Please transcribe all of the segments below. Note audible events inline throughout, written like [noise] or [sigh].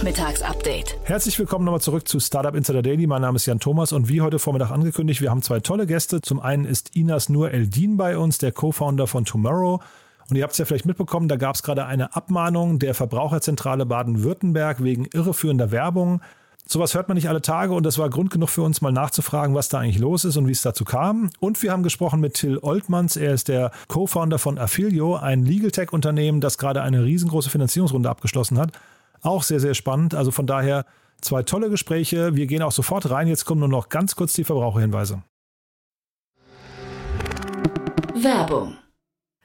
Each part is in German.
Nachmittagsupdate. Herzlich willkommen nochmal zurück zu Startup Insider Daily. Mein Name ist Jan Thomas und wie heute Vormittag angekündigt, wir haben zwei tolle Gäste. Zum einen ist Inas Nur Eldin bei uns, der Co-Founder von Tomorrow. Und ihr habt es ja vielleicht mitbekommen, da gab es gerade eine Abmahnung der Verbraucherzentrale Baden-Württemberg wegen irreführender Werbung. Sowas hört man nicht alle Tage und das war Grund genug für uns mal nachzufragen, was da eigentlich los ist und wie es dazu kam. Und wir haben gesprochen mit Till Oltmanns. Er ist der Co-Founder von Affilio, ein Legal Tech-Unternehmen, das gerade eine riesengroße Finanzierungsrunde abgeschlossen hat. Auch sehr, sehr spannend. Also von daher zwei tolle Gespräche. Wir gehen auch sofort rein. Jetzt kommen nur noch ganz kurz die Verbraucherhinweise. Werbung.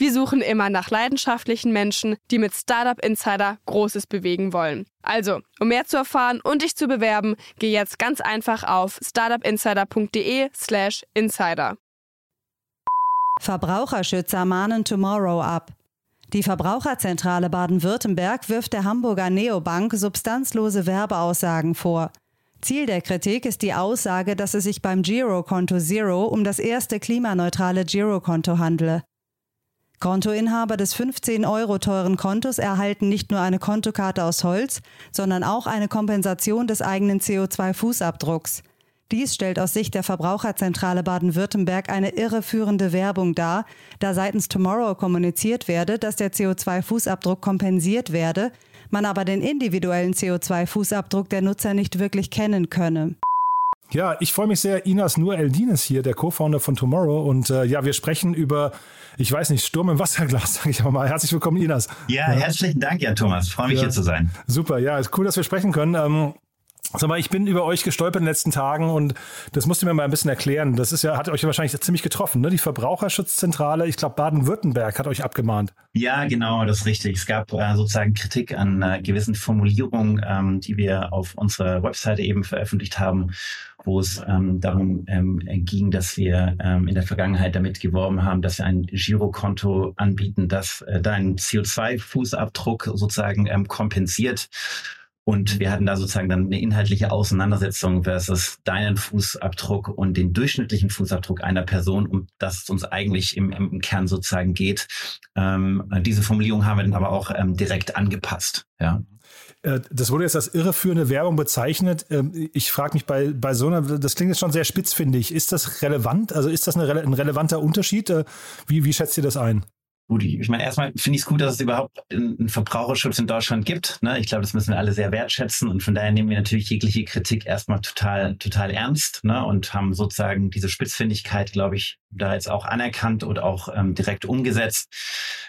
Wir suchen immer nach leidenschaftlichen Menschen, die mit Startup Insider Großes bewegen wollen. Also, um mehr zu erfahren und dich zu bewerben, geh jetzt ganz einfach auf startupinsider.de/slash insider. Verbraucherschützer mahnen Tomorrow ab. Die Verbraucherzentrale Baden-Württemberg wirft der Hamburger Neobank substanzlose Werbeaussagen vor. Ziel der Kritik ist die Aussage, dass es sich beim Girokonto Zero um das erste klimaneutrale Girokonto handle. Kontoinhaber des 15 Euro teuren Kontos erhalten nicht nur eine Kontokarte aus Holz, sondern auch eine Kompensation des eigenen CO2-Fußabdrucks. Dies stellt aus Sicht der Verbraucherzentrale Baden-Württemberg eine irreführende Werbung dar, da seitens Tomorrow kommuniziert werde, dass der CO2-Fußabdruck kompensiert werde, man aber den individuellen CO2-Fußabdruck der Nutzer nicht wirklich kennen könne. Ja, ich freue mich sehr. Inas Nur Eldin ist hier, der Co-Founder von Tomorrow. Und äh, ja, wir sprechen über, ich weiß nicht, Sturm im Wasserglas, [laughs] sage ich auch mal. Herzlich willkommen, Inas. Ja, ja. herzlichen Dank, Jan Thomas. Freue mich ja. hier zu sein. Super, ja, ist cool, dass wir sprechen können. Ähm, Sag mal, ich bin über euch gestolpert in den letzten Tagen und das musst du mir mal ein bisschen erklären. Das ist ja, hat euch wahrscheinlich ziemlich getroffen, ne? Die Verbraucherschutzzentrale, ich glaube Baden-Württemberg hat euch abgemahnt. Ja, genau, das ist richtig. Es gab äh, sozusagen Kritik an äh, gewissen Formulierungen, ähm, die wir auf unserer Webseite eben veröffentlicht haben, wo es ähm, darum ähm, ging, dass wir ähm, in der Vergangenheit damit geworben haben, dass wir ein Girokonto anbieten, das äh, deinen CO2-Fußabdruck sozusagen ähm, kompensiert. Und wir hatten da sozusagen dann eine inhaltliche Auseinandersetzung versus deinen Fußabdruck und den durchschnittlichen Fußabdruck einer Person, um das es uns eigentlich im, im Kern sozusagen geht. Ähm, diese Formulierung haben wir dann aber auch ähm, direkt angepasst. Ja. Äh, das wurde jetzt als irreführende Werbung bezeichnet. Ähm, ich frage mich bei, bei so einer, das klingt jetzt schon sehr spitz, finde ich. Ist das relevant? Also ist das eine, ein relevanter Unterschied? Äh, wie, wie schätzt ihr das ein? Gut, ich meine, erstmal finde ich es gut, dass es überhaupt einen Verbraucherschutz in Deutschland gibt. Ne? Ich glaube, das müssen wir alle sehr wertschätzen und von daher nehmen wir natürlich jegliche Kritik erstmal total, total ernst ne? und haben sozusagen diese Spitzfindigkeit, glaube ich, da jetzt auch anerkannt und auch ähm, direkt umgesetzt.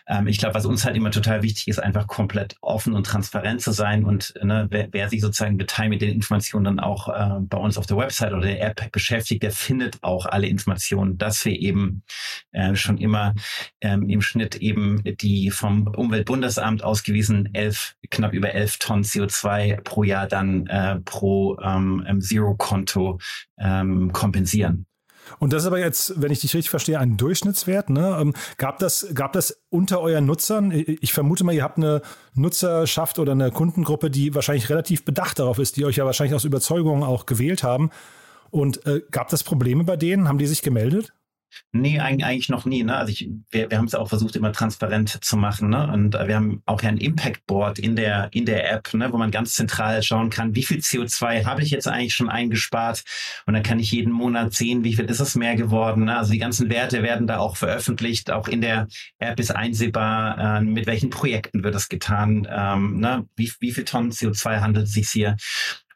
Ähm, ich glaube, was uns halt immer total wichtig ist, einfach komplett offen und transparent zu sein und ne, wer, wer sich sozusagen beteiligt mit den Informationen dann auch äh, bei uns auf der Website oder der App beschäftigt, der findet auch alle Informationen, dass wir eben äh, schon immer ähm, im Schnitt eben die vom Umweltbundesamt ausgewiesen elf, knapp über elf Tonnen CO2 pro Jahr dann äh, pro ähm, Zero-Konto ähm, kompensieren. Und das ist aber jetzt, wenn ich dich richtig verstehe, ein Durchschnittswert. Ne? Ähm, gab, das, gab das unter euren Nutzern? Ich vermute mal, ihr habt eine Nutzerschaft oder eine Kundengruppe, die wahrscheinlich relativ bedacht darauf ist, die euch ja wahrscheinlich aus Überzeugung auch gewählt haben. Und äh, gab das Probleme bei denen? Haben die sich gemeldet? Nee, eigentlich noch nie. Ne? Also ich, wir, wir haben es auch versucht, immer transparent zu machen. Ne? Und äh, wir haben auch ein Impact Board in der, in der App, ne? wo man ganz zentral schauen kann, wie viel CO2 habe ich jetzt eigentlich schon eingespart. Und dann kann ich jeden Monat sehen, wie viel ist es mehr geworden. Ne? Also die ganzen Werte werden da auch veröffentlicht. Auch in der App ist einsehbar, äh, mit welchen Projekten wird das getan, ähm, ne? wie, wie viel Tonnen CO2 handelt es sich hier.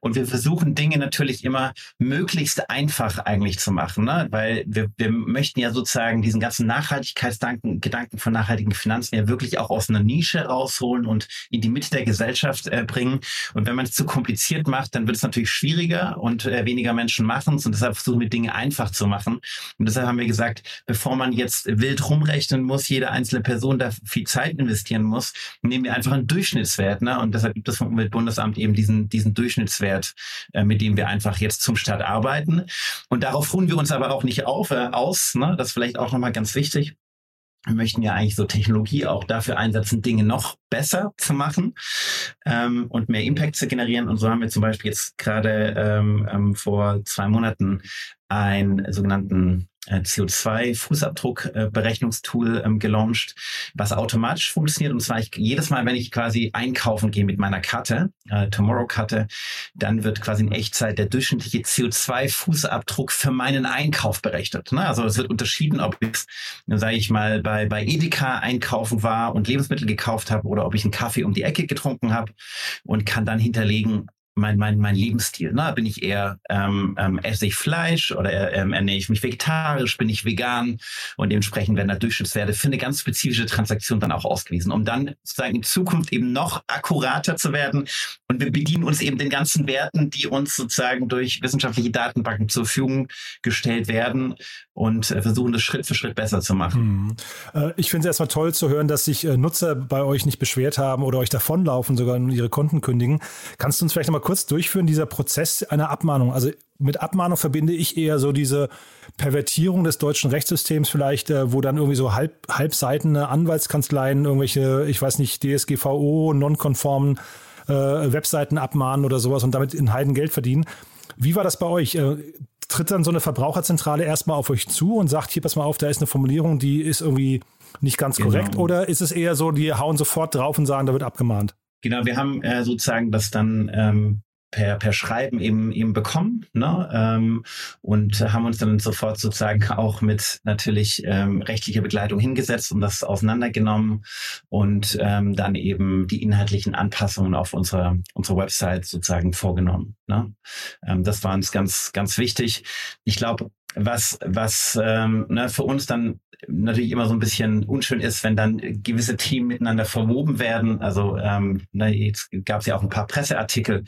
Und wir versuchen Dinge natürlich immer möglichst einfach eigentlich zu machen, ne? weil wir, wir möchten ja sozusagen diesen ganzen Nachhaltigkeitsgedanken Gedanken von nachhaltigen Finanzen ja wirklich auch aus einer Nische rausholen und in die Mitte der Gesellschaft äh, bringen. Und wenn man es zu kompliziert macht, dann wird es natürlich schwieriger und äh, weniger Menschen machen es. Und deshalb versuchen wir Dinge einfach zu machen. Und deshalb haben wir gesagt, bevor man jetzt wild rumrechnen muss, jede einzelne Person da viel Zeit investieren muss, nehmen wir einfach einen Durchschnittswert. Ne? Und deshalb gibt es vom Umweltbundesamt eben diesen, diesen Durchschnittswert, äh, mit dem wir einfach jetzt zum Start arbeiten. Und darauf ruhen wir uns aber auch nicht auf, äh, aus. Ne? Das ist vielleicht auch nochmal ganz wichtig. Wir möchten ja eigentlich so Technologie auch dafür einsetzen, Dinge noch besser zu machen ähm, und mehr Impact zu generieren. Und so haben wir zum Beispiel jetzt gerade ähm, ähm, vor zwei Monaten einen sogenannten äh, CO2-Fußabdruck-Berechnungstool ähm, gelauncht, was automatisch funktioniert. Und zwar ich, jedes Mal, wenn ich quasi einkaufen gehe mit meiner Karte, äh, Tomorrow-Karte, dann wird quasi in Echtzeit der durchschnittliche CO2-Fußabdruck für meinen Einkauf berechnet. Ne? Also es wird unterschieden, ob ich, sage ich mal, bei, bei Edeka einkaufen war und Lebensmittel gekauft habe oder ob ich einen Kaffee um die Ecke getrunken habe und kann dann hinterlegen, mein, mein, mein Lebensstil. Ne? Bin ich eher, ähm, ähm, esse ich Fleisch oder ähm, ernähre ich mich vegetarisch, bin ich vegan und dementsprechend werden da Durchschnittswerte für eine ganz spezifische Transaktion dann auch ausgewiesen, um dann sozusagen in Zukunft eben noch akkurater zu werden. Und wir bedienen uns eben den ganzen Werten, die uns sozusagen durch wissenschaftliche Datenbanken zur Verfügung gestellt werden und äh, versuchen, das Schritt für Schritt besser zu machen. Mhm. Äh, ich finde es erstmal toll zu hören, dass sich äh, Nutzer bei euch nicht beschwert haben oder euch davonlaufen, sogar ihre Konten kündigen. Kannst du uns vielleicht nochmal kurz durchführen, dieser Prozess einer Abmahnung? Also mit Abmahnung verbinde ich eher so diese Pervertierung des deutschen Rechtssystems vielleicht, wo dann irgendwie so halb, halbseitene Anwaltskanzleien irgendwelche, ich weiß nicht, DSGVO, nonkonformen äh, Webseiten abmahnen oder sowas und damit in Heiden Geld verdienen. Wie war das bei euch? tritt dann so eine Verbraucherzentrale erstmal auf euch zu und sagt, hier, pass mal auf, da ist eine Formulierung, die ist irgendwie nicht ganz genau. korrekt? Oder ist es eher so, die hauen sofort drauf und sagen, da wird abgemahnt? Genau, wir haben äh, sozusagen das dann ähm, per, per Schreiben eben, eben bekommen ne? ähm, und haben uns dann sofort sozusagen auch mit natürlich ähm, rechtlicher Begleitung hingesetzt und das auseinandergenommen und ähm, dann eben die inhaltlichen Anpassungen auf unserer, unserer Website sozusagen vorgenommen. Ne? Ähm, das war uns ganz, ganz wichtig. Ich glaube, was, was ähm, ne, für uns dann natürlich immer so ein bisschen unschön ist, wenn dann gewisse Themen miteinander verwoben werden. Also ähm, ne, jetzt gab es ja auch ein paar Presseartikel,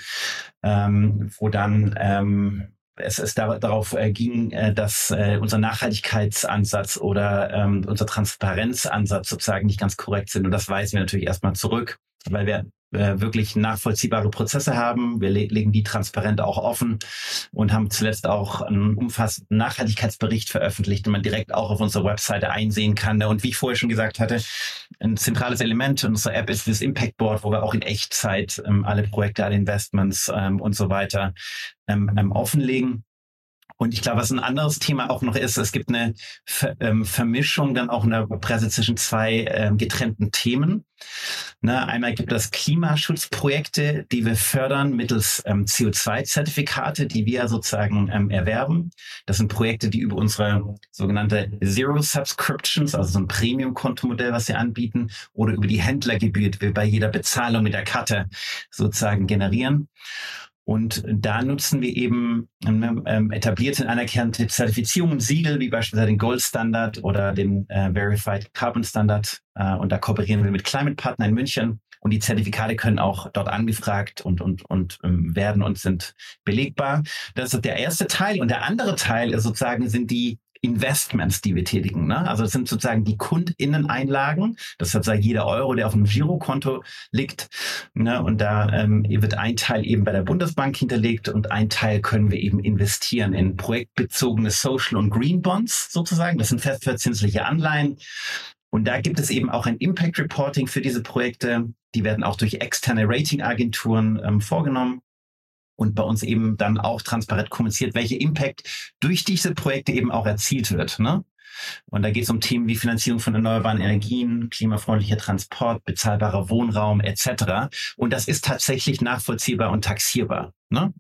ähm, wo dann ähm, es, es da, darauf äh, ging, äh, dass äh, unser Nachhaltigkeitsansatz oder ähm, unser Transparenzansatz sozusagen nicht ganz korrekt sind. Und das weisen wir natürlich erstmal zurück, weil wir äh, wirklich nachvollziehbare Prozesse haben. Wir le legen die transparent auch offen und haben zuletzt auch einen umfassenden Nachhaltigkeitsbericht veröffentlicht, den man direkt auch auf unserer Webseite einsehen kann. Und wie ich vorher schon gesagt hatte, ein zentrales Element unserer App ist das Impact Board, wo wir auch in Echtzeit ähm, alle Projekte, alle Investments ähm, und so weiter ähm, ähm offenlegen. Und ich glaube, was ein anderes Thema auch noch ist, es gibt eine Ver ähm, Vermischung dann auch in der Presse zwischen zwei ähm, getrennten Themen. Ne, einmal gibt es Klimaschutzprojekte, die wir fördern mittels ähm, CO2-Zertifikate, die wir sozusagen ähm, erwerben. Das sind Projekte, die über unsere sogenannte Zero Subscriptions, also so ein Premium-Kontomodell, was wir anbieten, oder über die Händlergebühr, die wir bei jeder Bezahlung mit der Karte sozusagen generieren. Und da nutzen wir eben ähm, ähm etablierte anerkannte Zertifizierungen, Siegel, wie beispielsweise den Gold Standard oder den äh, Verified Carbon Standard. Äh, und da kooperieren wir mit Climate Partner in München. Und die Zertifikate können auch dort angefragt und, und, und ähm, werden und sind belegbar. Das ist der erste Teil. Und der andere Teil ist sozusagen sind die Investments, die wir tätigen. Ne? Also das sind sozusagen die Kundinneneinlagen. Das ist sozusagen jeder Euro, der auf einem Girokonto liegt. Ne? Und da ähm, wird ein Teil eben bei der Bundesbank hinterlegt und ein Teil können wir eben investieren in projektbezogene Social und Green Bonds sozusagen. Das sind festverzinsliche Anleihen. Und da gibt es eben auch ein Impact Reporting für diese Projekte. Die werden auch durch externe Ratingagenturen ähm, vorgenommen und bei uns eben dann auch transparent kommuniziert, welcher Impact durch diese Projekte eben auch erzielt wird. Ne? Und da geht es um Themen wie Finanzierung von erneuerbaren Energien, klimafreundlicher Transport, bezahlbarer Wohnraum etc. Und das ist tatsächlich nachvollziehbar und taxierbar. Ne?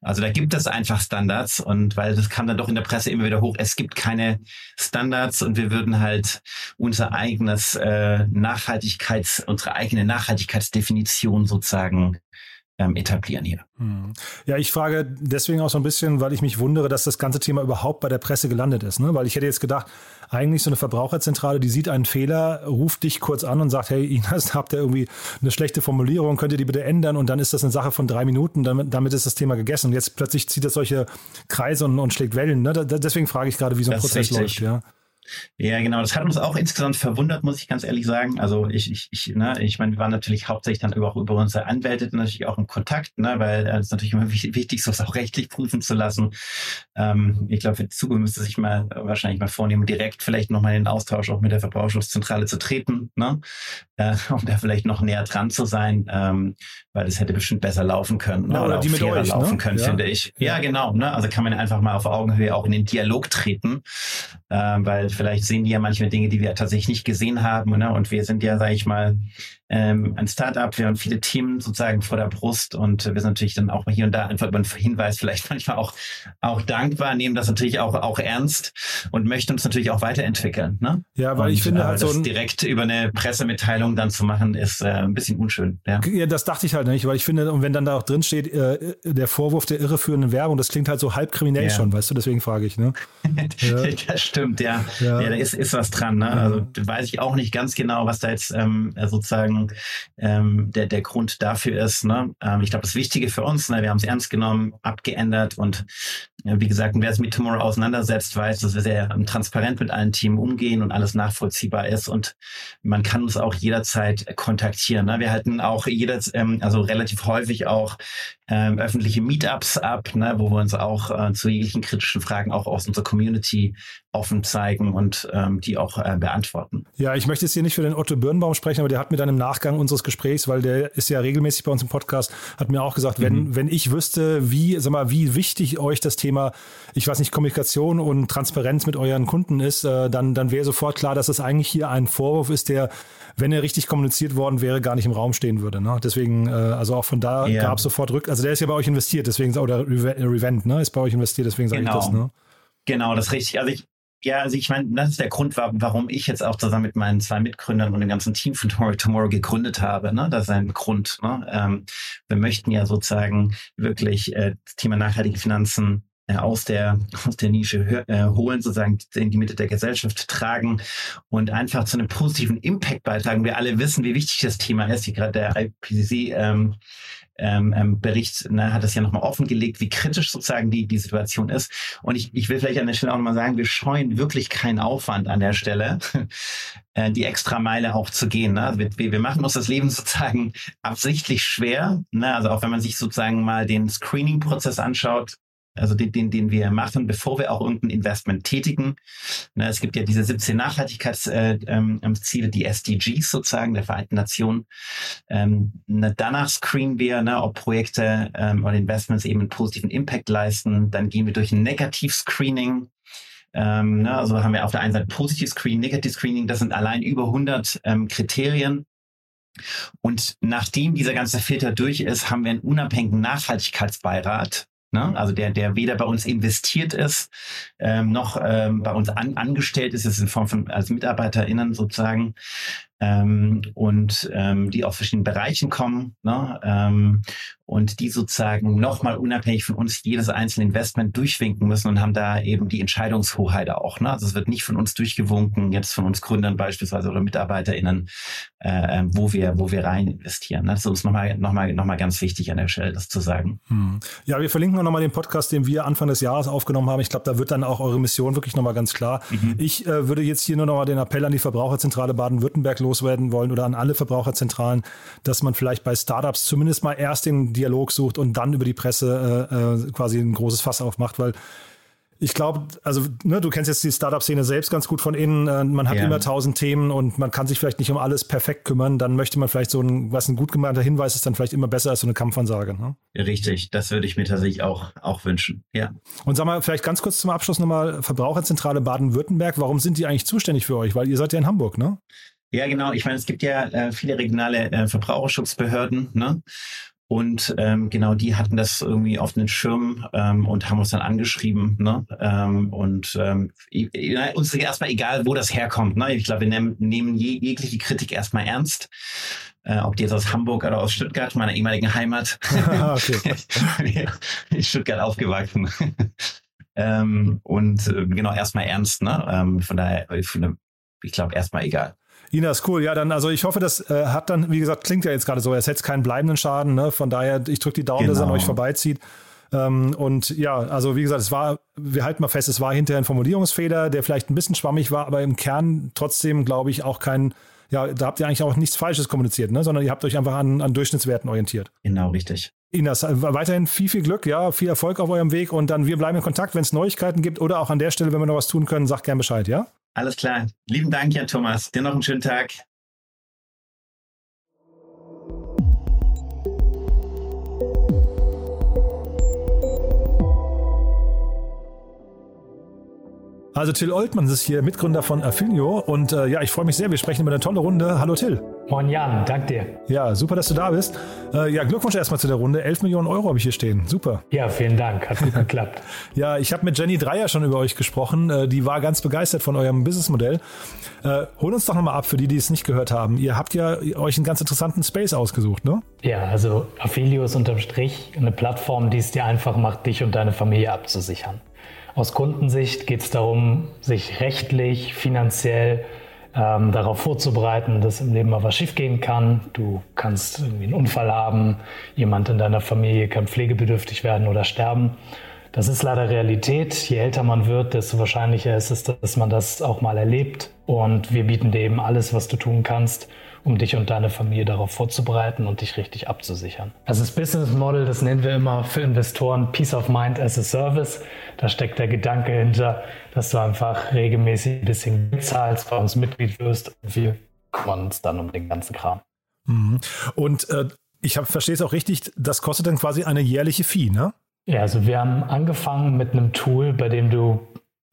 Also da gibt es einfach Standards und weil das kam dann doch in der Presse immer wieder hoch, es gibt keine Standards und wir würden halt unser eigenes äh, Nachhaltigkeits, unsere eigene Nachhaltigkeitsdefinition sozusagen ähm, etablieren hier. Hm. Ja, ich frage deswegen auch so ein bisschen, weil ich mich wundere, dass das ganze Thema überhaupt bei der Presse gelandet ist. Ne? Weil ich hätte jetzt gedacht, eigentlich so eine Verbraucherzentrale, die sieht einen Fehler, ruft dich kurz an und sagt, hey [laughs] Ines, habt ihr irgendwie eine schlechte Formulierung, könnt ihr die bitte ändern? Und dann ist das eine Sache von drei Minuten, damit, damit ist das Thema gegessen. Und jetzt plötzlich zieht das solche Kreise und, und schlägt Wellen. Ne? Da, deswegen frage ich gerade, wie so ein das Prozess läuft. Ja. Ja, genau. Das hat uns auch insgesamt verwundert, muss ich ganz ehrlich sagen. Also ich, ich, ich, ne, ich meine, wir waren natürlich hauptsächlich dann über, auch über unsere Anwälte natürlich auch im Kontakt, ne, weil es ist natürlich immer wichtig, sowas auch rechtlich prüfen zu lassen. Ähm, ich glaube, für die Zukunft müsste sich mal wahrscheinlich mal vornehmen, direkt vielleicht nochmal in den Austausch auch mit der Verbraucherschutzzentrale zu treten, ne, äh, um da vielleicht noch näher dran zu sein, ähm, weil es hätte bestimmt besser laufen können ne, ja, oder, oder die mit euch, ne? laufen ne? können, ja. finde ich. Ja, genau. Ne, also kann man einfach mal auf Augenhöhe auch in den Dialog treten, äh, weil vielleicht sehen die ja manchmal Dinge, die wir tatsächlich nicht gesehen haben. Ne? Und wir sind ja, sage ich mal, ähm, ein Startup, wir haben viele Themen sozusagen vor der Brust und wir sind natürlich dann auch hier und da einfach über einen Hinweis vielleicht [laughs] manchmal auch, auch dankbar, nehmen das natürlich auch, auch ernst und möchten uns natürlich auch weiterentwickeln. Ne? Ja, weil und, ich finde, äh, halt das direkt über eine Pressemitteilung dann zu machen, ist äh, ein bisschen unschön. Ja. ja, das dachte ich halt nicht, weil ich finde, und wenn dann da auch drin steht, äh, der Vorwurf der irreführenden Werbung, das klingt halt so halb kriminell ja. schon, weißt du, deswegen frage ich. Ne? [laughs] ja. Das stimmt, ja. Ja. ja. da ist, ist was dran. Ne? Also weiß ich auch nicht ganz genau, was da jetzt ähm, sozusagen ähm, der, der Grund dafür ist. Ne? Ähm, ich glaube, das Wichtige für uns, ne, wir haben es ernst genommen, abgeändert und äh, wie gesagt, wer sich mit Tomorrow auseinandersetzt, weiß, dass wir sehr ähm, transparent mit allen Teams umgehen und alles nachvollziehbar ist und man kann uns auch jederzeit kontaktieren. Ne? Wir halten auch jedes, ähm, also relativ häufig auch ähm, öffentliche Meetups ab, ne, wo wir uns auch äh, zu jeglichen kritischen Fragen auch aus unserer Community offen zeigen und die auch äh, beantworten. Ja, ich möchte jetzt hier nicht für den Otto Birnbaum sprechen, aber der hat mir dann im Nachgang unseres Gesprächs, weil der ist ja regelmäßig bei uns im Podcast, hat mir auch gesagt, mhm. wenn, wenn ich wüsste, wie, sag mal, wie wichtig euch das Thema, ich weiß nicht, Kommunikation und Transparenz mit euren Kunden ist, äh, dann, dann wäre sofort klar, dass es eigentlich hier ein Vorwurf ist, der, wenn er richtig kommuniziert worden wäre, gar nicht im Raum stehen würde. Ne? Deswegen, äh, also auch von da ja. gab es sofort Rück, also der ist ja bei euch investiert, deswegen, oder Revent, ne, ist bei euch investiert, deswegen sage genau. ich das, ne? Genau, das ist richtig. Also ich, ja, also ich meine, das ist der Grund, warum ich jetzt auch zusammen mit meinen zwei Mitgründern und dem ganzen Team von Tomorrow, Tomorrow gegründet habe. Ne? Das ist ein Grund. Ne? Ähm, wir möchten ja sozusagen wirklich äh, das Thema nachhaltige Finanzen äh, aus der aus der Nische äh, holen, sozusagen in die Mitte der Gesellschaft tragen und einfach zu einem positiven Impact beitragen. Wir alle wissen, wie wichtig das Thema ist. Wie gerade der IPCC ähm, ähm, ähm, Bericht ne, hat es ja nochmal offengelegt, wie kritisch sozusagen die, die Situation ist. Und ich, ich will vielleicht an der Stelle auch nochmal sagen, wir scheuen wirklich keinen Aufwand an der Stelle, [laughs] äh, die extra Meile auch zu gehen. Ne? Also wir, wir machen uns das Leben sozusagen absichtlich schwer. Ne? Also auch wenn man sich sozusagen mal den Screening-Prozess anschaut, also den, den, den wir machen, bevor wir auch irgendein Investment tätigen. Ne, es gibt ja diese 17 Nachhaltigkeitsziele, äh, ähm, die SDGs sozusagen der Vereinten Nationen. Ähm, ne, danach screenen wir, ne, ob Projekte ähm, oder Investments eben einen positiven Impact leisten. Dann gehen wir durch ein Negativ-Screening. Ähm, ne, also haben wir auf der einen Seite Positiv-Screening, Negativ-Screening. Das sind allein über 100 ähm, Kriterien. Und nachdem dieser ganze Filter durch ist, haben wir einen unabhängigen Nachhaltigkeitsbeirat, Ne? Also der, der weder bei uns investiert ist, ähm, noch ähm, bei uns an, angestellt ist, ist in Form von als MitarbeiterInnen sozusagen, ähm, und ähm, die aus verschiedenen Bereichen kommen ne? ähm, und die sozusagen nochmal unabhängig von uns jedes einzelne Investment durchwinken müssen und haben da eben die Entscheidungshoheit auch. Ne? Also es wird nicht von uns durchgewunken, jetzt von uns Gründern beispielsweise oder MitarbeiterInnen, äh, ähm, wo wir wo wir rein investieren. Ne? Das ist uns nochmal noch mal, noch mal ganz wichtig an der Stelle, das zu sagen. Hm. Ja, wir verlinken auch nochmal den Podcast, den wir Anfang des Jahres aufgenommen haben. Ich glaube, da wird dann auch eure Mission wirklich nochmal ganz klar. Mhm. Ich äh, würde jetzt hier nur nochmal den Appell an die Verbraucherzentrale Baden-Württemberg loswerden wollen oder an alle Verbraucherzentralen, dass man vielleicht bei Startups zumindest mal erst den Dialog sucht und dann über die Presse äh, äh quasi ein großes Fass aufmacht, weil ich glaube, also ne, du kennst jetzt die Startup-Szene selbst ganz gut von innen. Äh, man hat ja. immer tausend Themen und man kann sich vielleicht nicht um alles perfekt kümmern. Dann möchte man vielleicht so ein, was ein gut gemeinter Hinweis ist, dann vielleicht immer besser als so eine Kampfansage. Ne? Richtig, das würde ich mir tatsächlich auch, auch wünschen. Ja. Und sag mal, vielleicht ganz kurz zum Abschluss nochmal Verbraucherzentrale Baden-Württemberg. Warum sind die eigentlich zuständig für euch? Weil ihr seid ja in Hamburg, ne? Ja, genau. Ich meine, es gibt ja äh, viele regionale äh, Verbraucherschutzbehörden, ne? Und ähm, genau, die hatten das irgendwie auf den Schirm ähm, und haben uns dann angeschrieben. Ne? Ähm, und ähm, uns ist erstmal egal, wo das herkommt. Ne? Ich glaube, wir nehmen, nehmen je, jegliche Kritik erstmal ernst. äh, ob die jetzt aus Hamburg oder aus Stuttgart, meiner ehemaligen Heimat. [laughs] [laughs] in Stuttgart aufgewachsen. [laughs] ähm, und äh, genau, erstmal ernst, ne? Ähm, von daher, ich glaube, erstmal egal. Ina ist cool. Ja, dann, also ich hoffe, das äh, hat dann, wie gesagt, klingt ja jetzt gerade so, es hätte keinen bleibenden Schaden. Ne? Von daher, ich drücke die Daumen, genau. dass er an genau. euch vorbeizieht. Ähm, und ja, also wie gesagt, es war, wir halten mal fest, es war hinterher ein Formulierungsfehler, der vielleicht ein bisschen schwammig war, aber im Kern trotzdem, glaube ich, auch kein, ja, da habt ihr eigentlich auch nichts Falsches kommuniziert, ne? sondern ihr habt euch einfach an, an Durchschnittswerten orientiert. Genau, richtig. Inas, weiterhin viel, viel Glück, ja, viel Erfolg auf eurem Weg und dann wir bleiben in Kontakt, wenn es Neuigkeiten gibt oder auch an der Stelle, wenn wir noch was tun können, sagt gern Bescheid, ja? Alles klar. Lieben Dank, Jan Thomas. Dir noch einen schönen Tag. Also Till Oltmann ist hier Mitgründer von Affinio und äh, ja, ich freue mich sehr. Wir sprechen über eine tolle Runde. Hallo Till. Moin Jan, danke dir. Ja, super, dass du da bist. Äh, ja, Glückwunsch erstmal zu der Runde. 11 Millionen Euro habe ich hier stehen. Super. Ja, vielen Dank. Hat gut [laughs] geklappt. ja, ich habe mit Jenny Dreier schon über euch gesprochen. Äh, die war ganz begeistert von eurem Businessmodell. Äh, hol uns doch nochmal ab für die, die es nicht gehört haben. Ihr habt ja euch einen ganz interessanten Space ausgesucht, ne? Ja, also Affilio ist unterm Strich eine Plattform, die es dir einfach macht, dich und deine Familie abzusichern. Aus Kundensicht geht es darum, sich rechtlich, finanziell ähm, darauf vorzubereiten, dass im Leben mal was schiefgehen kann. Du kannst irgendwie einen Unfall haben, jemand in deiner Familie kann pflegebedürftig werden oder sterben. Das ist leider Realität. Je älter man wird, desto wahrscheinlicher ist es, dass man das auch mal erlebt. Und wir bieten dir eben alles, was du tun kannst, um dich und deine Familie darauf vorzubereiten und dich richtig abzusichern. Also das Business Model, das nennen wir immer für Investoren Peace of Mind as a Service. Da steckt der Gedanke hinter, dass du einfach regelmäßig ein bisschen zahlst, bei uns Mitglied wirst und wir kümmern uns dann um den ganzen Kram. Mhm. Und äh, ich verstehe es auch richtig, das kostet dann quasi eine jährliche Fee, ne? Ja, also wir haben angefangen mit einem Tool, bei dem du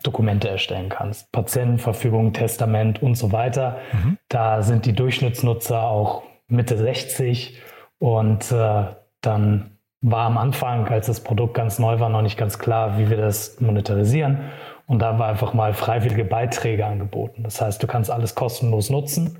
Dokumente erstellen kannst. Patientenverfügung, Testament und so weiter. Mhm. Da sind die Durchschnittsnutzer auch Mitte 60 und äh, dann war am Anfang, als das Produkt ganz neu war, noch nicht ganz klar, wie wir das monetarisieren. Und da war einfach mal freiwillige Beiträge angeboten. Das heißt, du kannst alles kostenlos nutzen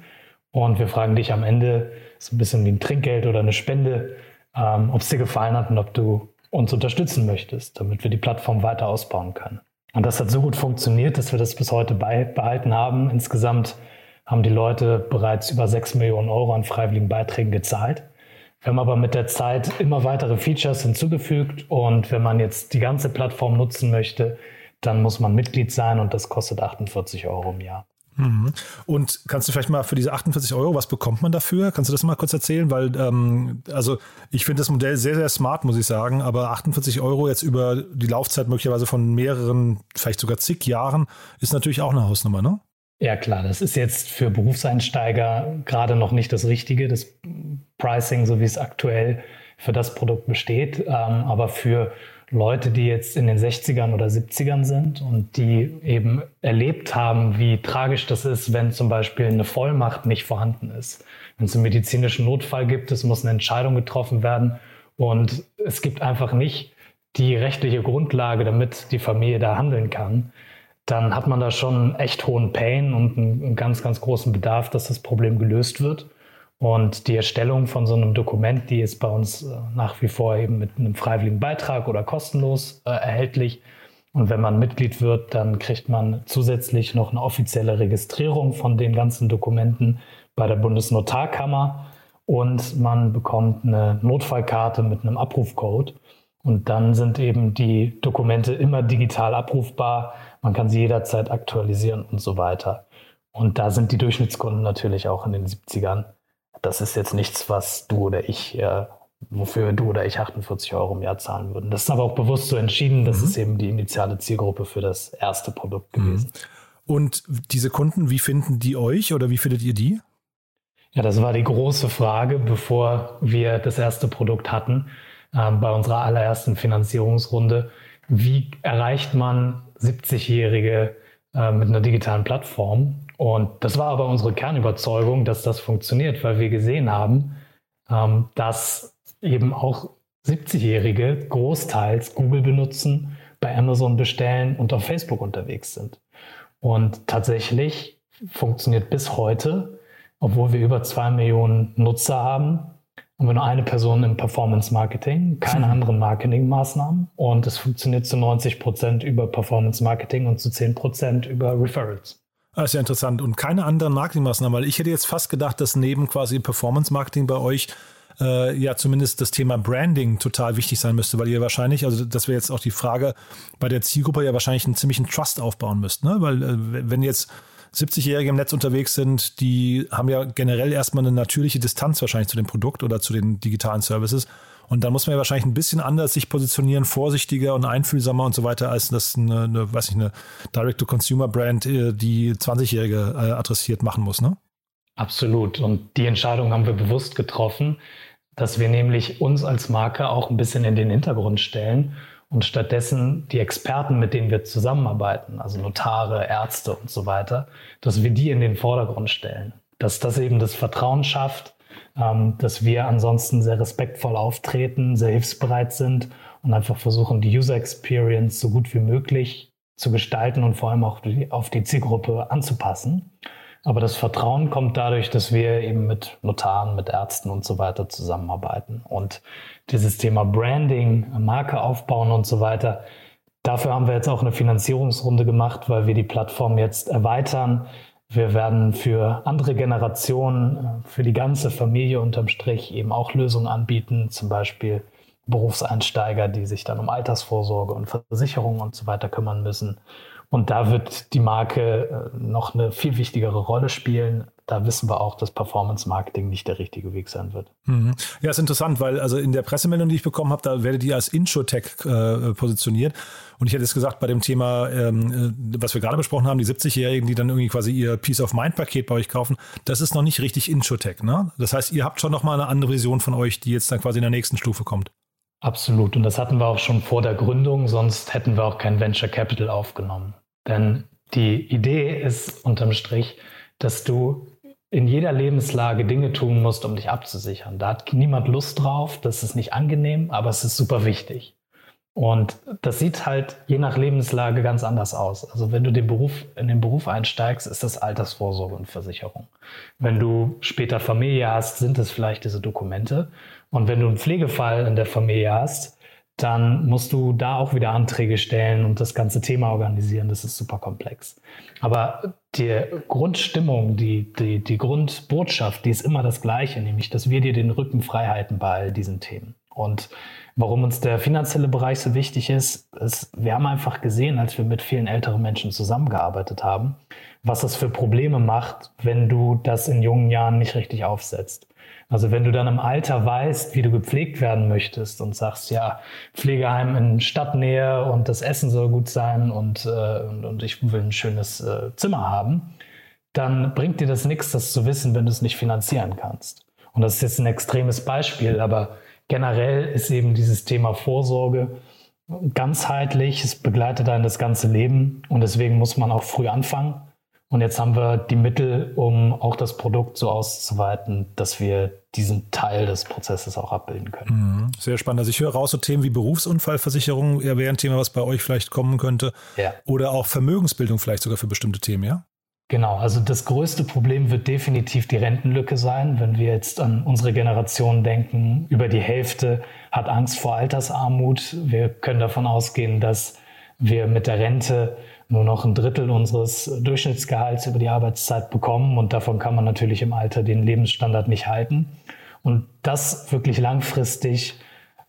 und wir fragen dich am Ende, so ein bisschen wie ein Trinkgeld oder eine Spende, ähm, ob es dir gefallen hat und ob du uns unterstützen möchtest, damit wir die Plattform weiter ausbauen können. Und das hat so gut funktioniert, dass wir das bis heute beibehalten haben. Insgesamt haben die Leute bereits über 6 Millionen Euro an freiwilligen Beiträgen gezahlt. Wir haben aber mit der Zeit immer weitere Features hinzugefügt und wenn man jetzt die ganze Plattform nutzen möchte, dann muss man Mitglied sein und das kostet 48 Euro im Jahr. Mhm. Und kannst du vielleicht mal für diese 48 Euro, was bekommt man dafür? Kannst du das mal kurz erzählen? Weil, ähm, also ich finde das Modell sehr, sehr smart, muss ich sagen, aber 48 Euro jetzt über die Laufzeit möglicherweise von mehreren, vielleicht sogar zig Jahren, ist natürlich auch eine Hausnummer, ne? Ja, klar, das ist jetzt für Berufseinsteiger gerade noch nicht das Richtige, das Pricing, so wie es aktuell für das Produkt besteht. Ähm, aber für Leute, die jetzt in den 60ern oder 70ern sind und die eben erlebt haben, wie tragisch das ist, wenn zum Beispiel eine Vollmacht nicht vorhanden ist. Wenn es einen medizinischen Notfall gibt, es muss eine Entscheidung getroffen werden und es gibt einfach nicht die rechtliche Grundlage, damit die Familie da handeln kann, dann hat man da schon echt hohen Pain und einen, ganz, ganz großen Bedarf, dass das Problem gelöst wird. Und die Erstellung von so einem Dokument, die ist bei uns äh, nach wie vor eben mit einem freiwilligen Beitrag oder kostenlos äh, erhältlich. Und wenn man Mitglied wird, dann kriegt man zusätzlich noch eine offizielle Registrierung von den ganzen Dokumenten bei der Bundesnotarkammer und man bekommt eine Notfallkarte mit einem Abrufcode. Und dann sind eben die Dokumente immer digital abrufbar. Man kann sie jederzeit aktualisieren und so weiter. Und da sind die Durchschnittskunden natürlich auch in den 70ern das ist jetzt nichts, was du oder ich, äh, wofür du oder ich 48 Euro im Jahr zahlen würden. Das ist aber auch bewusst so entschieden. Das mhm. ist eben die initiale Zielgruppe für das erste Produkt gewesen. Mhm. Und diese Kunden, wie finden die euch oder wie findet ihr die? Ja, das war die große Frage, bevor wir das erste Produkt hatten, äh, bei unserer allerersten Finanzierungsrunde. Wie erreicht man 70-Jährige äh, mit einer digitalen Plattform? Und das war aber unsere Kernüberzeugung, dass das funktioniert, weil wir gesehen haben, ähm, dass eben auch 70-Jährige großteils Google benutzen, bei Amazon bestellen und auf Facebook unterwegs sind. Und tatsächlich funktioniert bis heute obwohl wir über zwei Millionen Nutzer haben, haben wir nur eine Person im Performance Marketing, keine mhm. anderen Marketingmaßnahmen und es funktioniert zu 90 Prozent über Performance Marketing und zu 10 Prozent über Referrals. Das ist ja interessant. Und keine anderen Marketingmaßnahmen, weil ich hätte jetzt fast gedacht, dass neben quasi Performance Marketing bei euch äh, ja zumindest das Thema Branding total wichtig sein müsste, weil ihr wahrscheinlich, also das wäre jetzt auch die Frage, bei der Zielgruppe ja wahrscheinlich einen ziemlichen Trust aufbauen müsst, ne? Weil äh, wenn jetzt 70-Jährige im Netz unterwegs sind, die haben ja generell erstmal eine natürliche Distanz wahrscheinlich zu dem Produkt oder zu den digitalen Services. Und da muss man ja wahrscheinlich ein bisschen anders sich positionieren, vorsichtiger und einfühlsamer und so weiter, als das eine, eine weiß ich, eine Direct-to-Consumer-Brand, äh, die 20-Jährige äh, adressiert machen muss, ne? Absolut. Und die Entscheidung haben wir bewusst getroffen, dass wir nämlich uns als Marke auch ein bisschen in den Hintergrund stellen und stattdessen die Experten, mit denen wir zusammenarbeiten, also Notare, Ärzte und so weiter, dass wir die in den Vordergrund stellen. Dass das eben das Vertrauen schafft, dass wir ansonsten sehr respektvoll auftreten, sehr hilfsbereit sind und einfach versuchen, die User Experience so gut wie möglich zu gestalten und vor allem auch auf die Zielgruppe anzupassen. Aber das Vertrauen kommt dadurch, dass wir eben mit Notaren, mit Ärzten und so weiter zusammenarbeiten. Und dieses Thema Branding, Marke aufbauen und so weiter, dafür haben wir jetzt auch eine Finanzierungsrunde gemacht, weil wir die Plattform jetzt erweitern. Wir werden für andere Generationen, für die ganze Familie unterm Strich eben auch Lösungen anbieten, zum Beispiel Berufseinsteiger, die sich dann um Altersvorsorge und Versicherungen und so weiter kümmern müssen. Und da wird die Marke äh, noch eine viel wichtigere Rolle spielen. Da wissen wir auch, dass Performance Marketing nicht der richtige Weg sein wird. Mhm. Ja, ist interessant, weil also in der Pressemeldung, die ich bekommen habe, da werdet ihr als Introtech äh, positioniert. Und ich hätte jetzt gesagt, bei dem Thema, ähm, äh, was wir gerade besprochen haben, die 70-Jährigen, die dann irgendwie quasi ihr Peace of Mind-Paket bei euch kaufen, das ist noch nicht richtig Introtech. Ne? Das heißt, ihr habt schon noch mal eine andere Vision von euch, die jetzt dann quasi in der nächsten Stufe kommt. Absolut. Und das hatten wir auch schon vor der Gründung, sonst hätten wir auch kein Venture Capital aufgenommen. Denn die Idee ist unterm Strich, dass du in jeder Lebenslage Dinge tun musst, um dich abzusichern. Da hat niemand Lust drauf, das ist nicht angenehm, aber es ist super wichtig. Und das sieht halt je nach Lebenslage ganz anders aus. Also wenn du den Beruf, in den Beruf einsteigst, ist das Altersvorsorge und Versicherung. Wenn du später Familie hast, sind es vielleicht diese Dokumente. Und wenn du einen Pflegefall in der Familie hast, dann musst du da auch wieder Anträge stellen und das ganze Thema organisieren. Das ist super komplex. Aber die Grundstimmung, die, die, die Grundbotschaft, die ist immer das gleiche, nämlich, dass wir dir den Rücken frei halten bei all diesen Themen. Und warum uns der finanzielle Bereich so wichtig ist, ist, wir haben einfach gesehen, als wir mit vielen älteren Menschen zusammengearbeitet haben, was das für Probleme macht, wenn du das in jungen Jahren nicht richtig aufsetzt. Also wenn du dann im Alter weißt, wie du gepflegt werden möchtest und sagst, ja, Pflegeheim in Stadtnähe und das Essen soll gut sein und, äh, und, und, ich will ein schönes äh, Zimmer haben, dann bringt dir das nichts, das zu wissen, wenn du es nicht finanzieren kannst. Und das ist jetzt ein extremes Beispiel, aber generell ist eben dieses Thema Vorsorge ganzheitlich, es begleitet einen das ganze Leben und deswegen muss man auch früh anfangen und jetzt haben wir die Mittel, um auch das Produkt so auszuweiten, dass wir diesen Teil des Prozesses auch abbilden können. Mhm. Sehr spannend. Also ich höre raus, so Themen wie Berufsunfallversicherung wäre ein Thema, was bei euch vielleicht kommen könnte. Ja. Oder auch Vermögensbildung vielleicht sogar für bestimmte Themen, ja? Genau, also das größte Problem wird definitiv die Rentenlücke sein. Wenn wir jetzt an unsere Generation denken, über die Hälfte hat Angst vor Altersarmut. Wir können davon ausgehen, dass wir mit der Rente nur noch ein Drittel unseres Durchschnittsgehalts über die Arbeitszeit bekommen und davon kann man natürlich im Alter den Lebensstandard nicht halten. Und das wirklich langfristig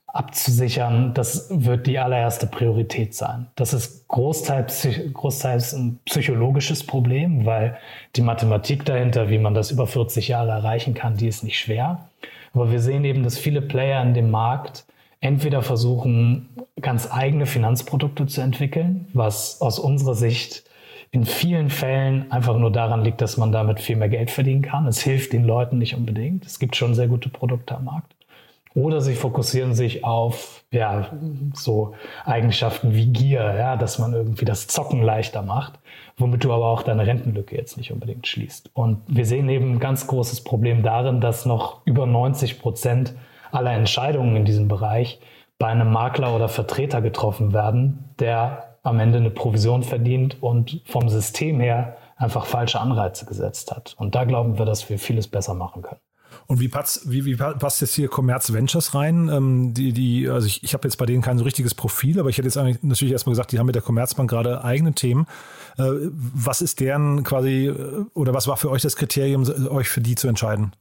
abzusichern, das wird die allererste Priorität sein. Das ist großteils, großteils ein psychologisches Problem, weil die Mathematik dahinter, wie man das über 40 Jahre erreichen kann, die ist nicht schwer. Aber wir sehen eben, dass viele Player in dem Markt entweder versuchen, ganz eigene Finanzprodukte zu entwickeln, was aus unserer Sicht in vielen Fällen einfach nur daran liegt, dass man damit viel mehr Geld verdienen kann. Es hilft den Leuten nicht unbedingt. Es gibt schon sehr gute Produkte am Markt. Oder sie fokussieren sich auf ja, so Eigenschaften wie Gier, ja, dass man irgendwie das Zocken leichter macht, womit du aber auch deine Rentenlücke jetzt nicht unbedingt schließt. Und wir sehen eben ein ganz großes Problem darin, dass noch über 90 Prozent aller Entscheidungen in diesem Bereich bei einem Makler oder Vertreter getroffen werden, der am Ende eine Provision verdient und vom System her einfach falsche Anreize gesetzt hat. Und da glauben wir, dass wir vieles besser machen können. Und wie passt, wie, wie passt jetzt hier Commerz Ventures rein? Ähm, die, die, also ich, ich habe jetzt bei denen kein so richtiges Profil, aber ich hätte jetzt eigentlich natürlich erstmal gesagt, die haben mit der Commerzbank gerade eigene Themen. Äh, was ist deren quasi, äh, oder was war für euch das Kriterium, euch für die zu entscheiden?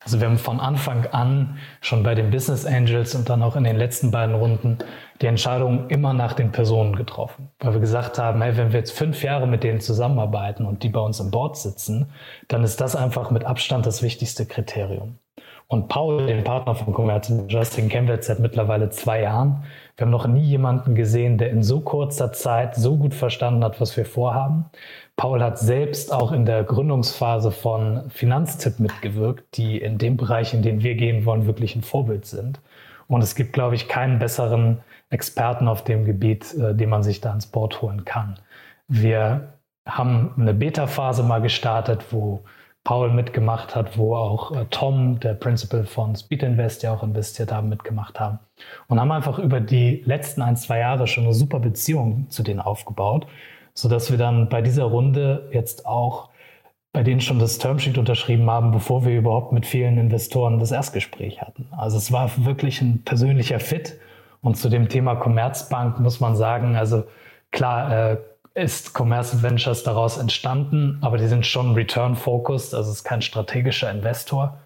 Also wir haben von Anfang an schon bei den Business Angels und dann auch in den letzten beiden Runden die Entscheidung immer nach den Personen getroffen. Weil wir gesagt haben, hey, wenn wir jetzt fünf Jahre mit denen zusammenarbeiten und die bei uns im Board sitzen, dann ist das einfach mit Abstand das wichtigste Kriterium. Und Paul, den Partner von Commerz Justin, kennen wir jetzt seit mittlerweile zwei Jahren. Wir haben noch nie jemanden gesehen, der in so kurzer Zeit so gut verstanden hat, was wir vorhaben. Paul hat selbst auch in der Gründungsphase von Finanztipp mitgewirkt, die in dem Bereich, in den wir gehen wollen, wirklich ein Vorbild sind. Und es gibt, glaube ich, keinen besseren Experten auf dem Gebiet, äh, den man sich da ins Board holen kann. Wir haben eine Beta-Phase mal gestartet, wo Paul mitgemacht hat, wo auch äh, Tom, der Principal von Speed Invest, ja auch investiert haben, mitgemacht haben. Und haben einfach über die letzten ein, zwei Jahre schon eine super Beziehung zu denen aufgebaut, sodass wir dann bei dieser Runde jetzt auch bei denen schon das Termsheet unterschrieben haben, bevor wir überhaupt mit vielen Investoren das Erstgespräch hatten. Also es war wirklich ein persönlicher Fit. Und zu dem Thema Commerzbank muss man sagen, also klar, äh, ist Commerce Ventures daraus entstanden, aber die sind schon return-focused, also es ist kein strategischer Investor.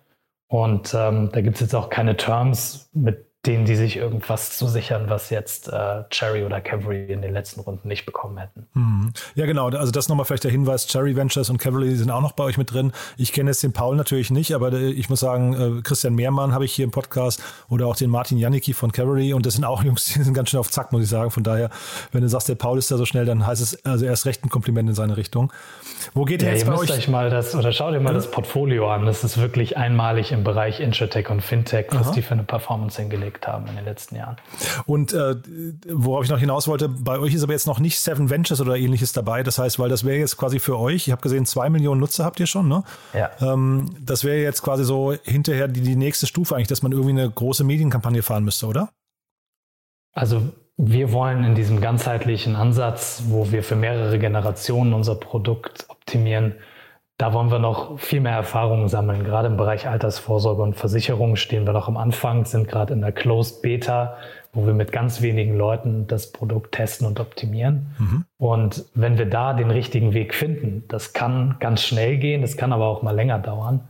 Und ähm, da gibt es jetzt auch keine Terms, mit denen die sich irgendwas zusichern, was jetzt äh, Cherry oder Cavalry in den letzten Runden nicht bekommen hätten. Mhm. Ja, genau. Also das nochmal vielleicht der Hinweis, Cherry Ventures und Cavalry sind auch noch bei euch mit drin. Ich kenne jetzt den Paul natürlich nicht, aber äh, ich muss sagen, äh, Christian Mehrmann habe ich hier im Podcast oder auch den Martin Janicki von Cavalry und das sind auch [laughs] Jungs, die sind ganz schön auf Zack, muss ich sagen. Von daher, wenn du sagst, der Paul ist da so schnell, dann heißt es also erst recht ein Kompliment in seine Richtung. Wo geht ja, jetzt ihr bei euch? euch mal das, oder schau dir mal ja. das Portfolio an. Das ist wirklich einmalig im Bereich Insurtech und Fintech, was Aha. die für eine Performance hingelegt haben in den letzten Jahren. Und äh, worauf ich noch hinaus wollte, bei euch ist aber jetzt noch nicht Seven Ventures oder ähnliches dabei. Das heißt, weil das wäre jetzt quasi für euch, ich habe gesehen, zwei Millionen Nutzer habt ihr schon, ne? Ja. Ähm, das wäre jetzt quasi so hinterher die, die nächste Stufe eigentlich, dass man irgendwie eine große Medienkampagne fahren müsste, oder? Also wir wollen in diesem ganzheitlichen Ansatz, wo wir für mehrere Generationen unser Produkt optimieren, da wollen wir noch viel mehr Erfahrungen sammeln. Gerade im Bereich Altersvorsorge und Versicherung stehen wir noch am Anfang, sind gerade in der Closed Beta, wo wir mit ganz wenigen Leuten das Produkt testen und optimieren. Mhm. Und wenn wir da den richtigen Weg finden, das kann ganz schnell gehen, das kann aber auch mal länger dauern,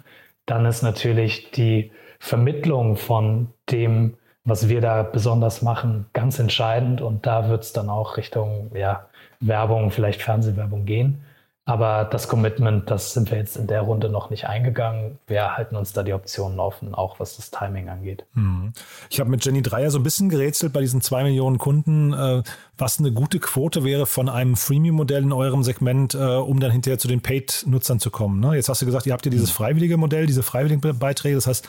dann ist natürlich die Vermittlung von dem, was wir da besonders machen, ganz entscheidend. Und da wird es dann auch Richtung ja, Werbung, vielleicht Fernsehwerbung gehen. Aber das Commitment, das sind wir jetzt in der Runde noch nicht eingegangen. Wir halten uns da die Optionen offen, auch was das Timing angeht. Mhm. Ich habe mit Jenny Dreier so ein bisschen gerätselt bei diesen zwei Millionen Kunden, äh, was eine gute Quote wäre von einem Freemium-Modell in eurem Segment, äh, um dann hinterher zu den Paid-Nutzern zu kommen. Ne? Jetzt hast du gesagt, ihr habt ja dieses mhm. freiwillige Modell, diese freiwilligen Beiträge. Das heißt,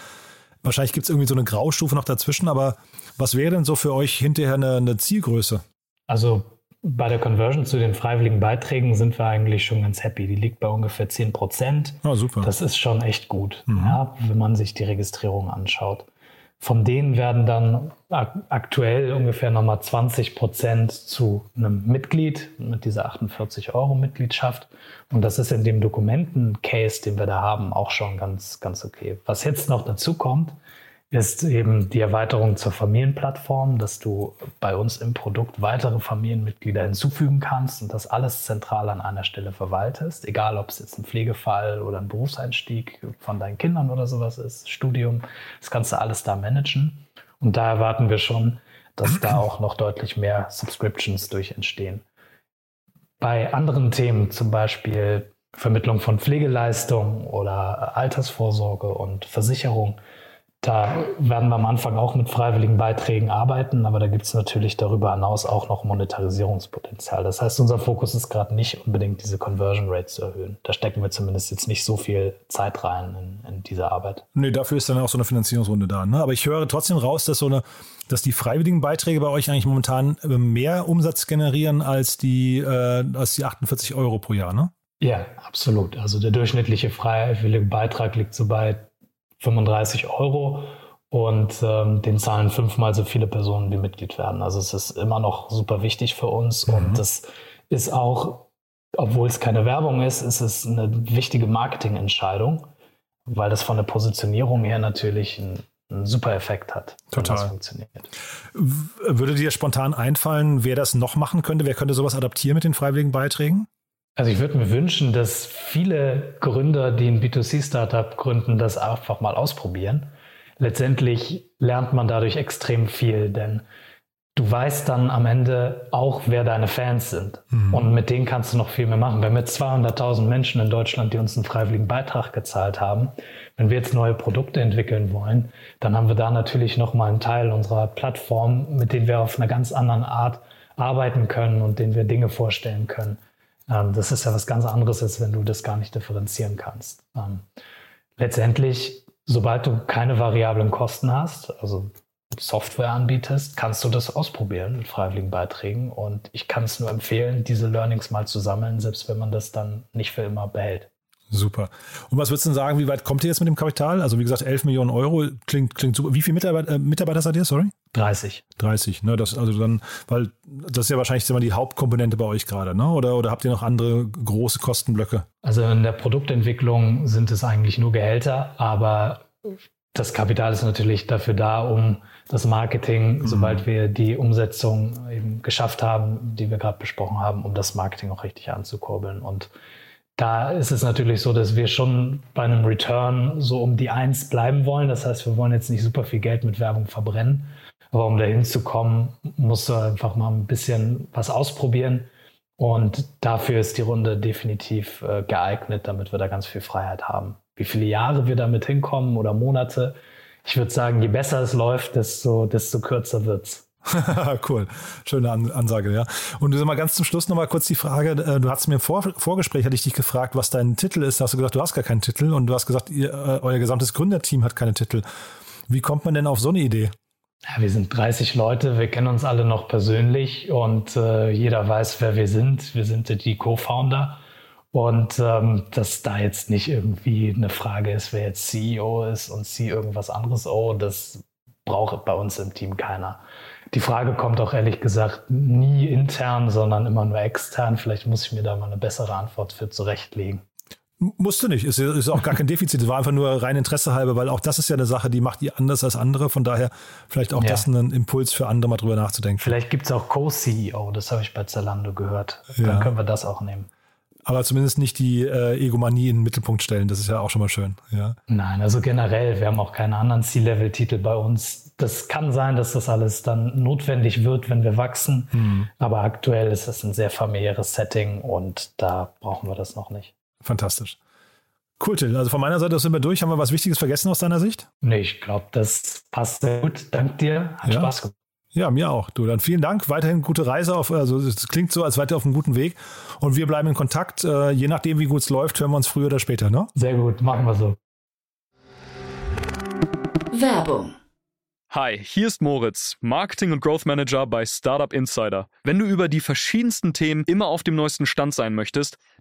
wahrscheinlich gibt es irgendwie so eine Graustufe noch dazwischen. Aber was wäre denn so für euch hinterher eine, eine Zielgröße? Also bei der Conversion zu den freiwilligen Beiträgen sind wir eigentlich schon ganz happy. Die liegt bei ungefähr 10 Prozent. Oh, super. Das ist schon echt gut, mhm. ja, wenn man sich die Registrierung anschaut. Von denen werden dann aktuell ungefähr nochmal 20 Prozent zu einem Mitglied mit dieser 48 Euro Mitgliedschaft. Und das ist in dem Dokumenten-Case, den wir da haben, auch schon ganz, ganz okay. Was jetzt noch dazu kommt, ist eben die Erweiterung zur Familienplattform, dass du bei uns im Produkt weitere Familienmitglieder hinzufügen kannst und das alles zentral an einer Stelle verwaltest, egal ob es jetzt ein Pflegefall oder ein Berufseinstieg von deinen Kindern oder sowas ist, Studium, das kannst du alles da managen. Und da erwarten wir schon, dass da auch noch deutlich mehr Subscriptions durch entstehen. Bei anderen Themen, zum Beispiel Vermittlung von Pflegeleistungen oder Altersvorsorge und Versicherung, da werden wir am Anfang auch mit freiwilligen Beiträgen arbeiten, aber da gibt es natürlich darüber hinaus auch noch Monetarisierungspotenzial. Das heißt, unser Fokus ist gerade nicht unbedingt diese Conversion Rate zu erhöhen. Da stecken wir zumindest jetzt nicht so viel Zeit rein in, in diese Arbeit. Nee, dafür ist dann auch so eine Finanzierungsrunde da. Ne? Aber ich höre trotzdem raus, dass so eine, dass die freiwilligen Beiträge bei euch eigentlich momentan äh, mehr Umsatz generieren als die, äh, als die 48 Euro pro Jahr, ne? Ja, absolut. Also der durchschnittliche freiwillige Beitrag liegt so bei 35 Euro und ähm, den zahlen fünfmal so viele Personen, die Mitglied werden. Also es ist immer noch super wichtig für uns mhm. und das ist auch obwohl es keine Werbung ist, ist es eine wichtige Marketingentscheidung, weil das von der Positionierung her natürlich einen, einen super Effekt hat. Total. funktioniert. Würde dir spontan einfallen, wer das noch machen könnte? Wer könnte sowas adaptieren mit den freiwilligen Beiträgen? Also ich würde mir wünschen, dass viele Gründer, die ein B2C-Startup gründen, das einfach mal ausprobieren. Letztendlich lernt man dadurch extrem viel, denn du weißt dann am Ende auch, wer deine Fans sind. Mhm. Und mit denen kannst du noch viel mehr machen. Wir haben jetzt 200.000 Menschen in Deutschland, die uns einen freiwilligen Beitrag gezahlt haben. Wenn wir jetzt neue Produkte entwickeln wollen, dann haben wir da natürlich nochmal einen Teil unserer Plattform, mit dem wir auf einer ganz anderen Art arbeiten können und denen wir Dinge vorstellen können. Ähm, das ist ja was ganz anderes, als wenn du das gar nicht differenzieren kannst. Ähm, letztendlich, sobald du keine variablen Kosten hast, also Software anbietest, kannst du das ausprobieren mit freiwilligen Beiträgen. Und ich kann es nur empfehlen, diese Learnings mal zu sammeln, selbst wenn man das dann nicht für immer behält. Super. Und was würdest du denn sagen, wie weit kommt ihr jetzt mit dem Kapital? Also wie gesagt, 11 Millionen Euro klingt, klingt super. Wie viele Mitarbeiter, äh, Mitarbeiter seid ihr, sorry? 30. 30, ne? Das, also dann, weil das ist ja wahrscheinlich immer die Hauptkomponente bei euch gerade, ne? Oder, oder habt ihr noch andere große Kostenblöcke? Also in der Produktentwicklung sind es eigentlich nur Gehälter, aber das Kapital ist natürlich dafür da, um das Marketing, mhm. sobald wir die Umsetzung eben geschafft haben, die wir gerade besprochen haben, um das Marketing auch richtig anzukurbeln. Und da ist es natürlich so, dass wir schon bei einem Return so um die Eins bleiben wollen. Das heißt, wir wollen jetzt nicht super viel Geld mit Werbung verbrennen. Aber um dahin zu kommen, musst du einfach mal ein bisschen was ausprobieren. Und dafür ist die Runde definitiv äh, geeignet, damit wir da ganz viel Freiheit haben. Wie viele Jahre wir damit hinkommen oder Monate, ich würde sagen, je besser es läuft, desto, desto kürzer wird's. [laughs] cool, schöne Ansage, ja. Und sag mal ganz zum Schluss nochmal kurz die Frage, äh, du hast mir im Vor Vorgespräch, hatte ich dich gefragt, was dein Titel ist, da hast du gesagt, du hast gar keinen Titel und du hast gesagt, ihr, äh, euer gesamtes Gründerteam hat keine Titel. Wie kommt man denn auf so eine Idee? Ja, wir sind 30 Leute, wir kennen uns alle noch persönlich und äh, jeder weiß, wer wir sind. Wir sind die Co-Founder. Und ähm, dass da jetzt nicht irgendwie eine Frage ist, wer jetzt CEO ist und sie irgendwas anderes, oh, das braucht bei uns im Team keiner. Die Frage kommt auch ehrlich gesagt nie intern, sondern immer nur extern. Vielleicht muss ich mir da mal eine bessere Antwort für zurechtlegen. Musste nicht, ist, ist auch gar kein Defizit, es war einfach nur rein Interesse halber, weil auch das ist ja eine Sache, die macht ihr anders als andere, von daher vielleicht auch ja. das ein Impuls für andere mal drüber nachzudenken. Vielleicht gibt es auch Co-CEO, das habe ich bei Zalando gehört. Ja. Dann können wir das auch nehmen. Aber zumindest nicht die äh, Egomanie in den Mittelpunkt stellen, das ist ja auch schon mal schön. Ja. Nein, also generell, wir haben auch keine anderen C-Level-Titel bei uns. Das kann sein, dass das alles dann notwendig wird, wenn wir wachsen. Mhm. Aber aktuell ist es ein sehr familiäres Setting und da brauchen wir das noch nicht. Fantastisch. Cool, Till. Also von meiner Seite sind wir durch. Haben wir was Wichtiges vergessen aus deiner Sicht? Nee, ich glaube, das passt sehr gut. Dank dir. Hat ja. Spaß gemacht. Ja, mir auch. Du, dann vielen Dank. Weiterhin gute Reise. Auf, also es klingt so, als weiter auf einem guten Weg. Und wir bleiben in Kontakt. Äh, je nachdem, wie gut es läuft, hören wir uns früher oder später, ne? Sehr gut. Machen wir so. Werbung Hi, hier ist Moritz, Marketing und Growth Manager bei Startup Insider. Wenn du über die verschiedensten Themen immer auf dem neuesten Stand sein möchtest,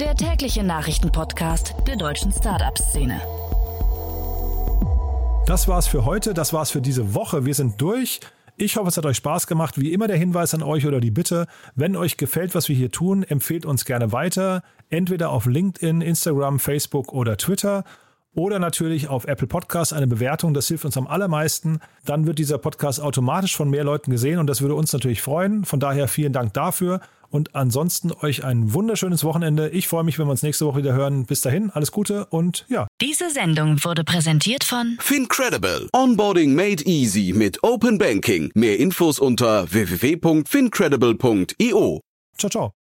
der tägliche Nachrichtenpodcast der deutschen Startup-Szene. Das war's für heute, das war's für diese Woche. Wir sind durch. Ich hoffe, es hat euch Spaß gemacht. Wie immer der Hinweis an euch oder die Bitte, wenn euch gefällt, was wir hier tun, empfehlt uns gerne weiter. Entweder auf LinkedIn, Instagram, Facebook oder Twitter oder natürlich auf Apple Podcasts eine Bewertung. Das hilft uns am allermeisten. Dann wird dieser Podcast automatisch von mehr Leuten gesehen und das würde uns natürlich freuen. Von daher vielen Dank dafür. Und ansonsten euch ein wunderschönes Wochenende. Ich freue mich, wenn wir uns nächste Woche wieder hören. Bis dahin, alles Gute und ja. Diese Sendung wurde präsentiert von Fincredible. Onboarding made easy mit Open Banking. Mehr Infos unter www.fincredible.io. Ciao, ciao.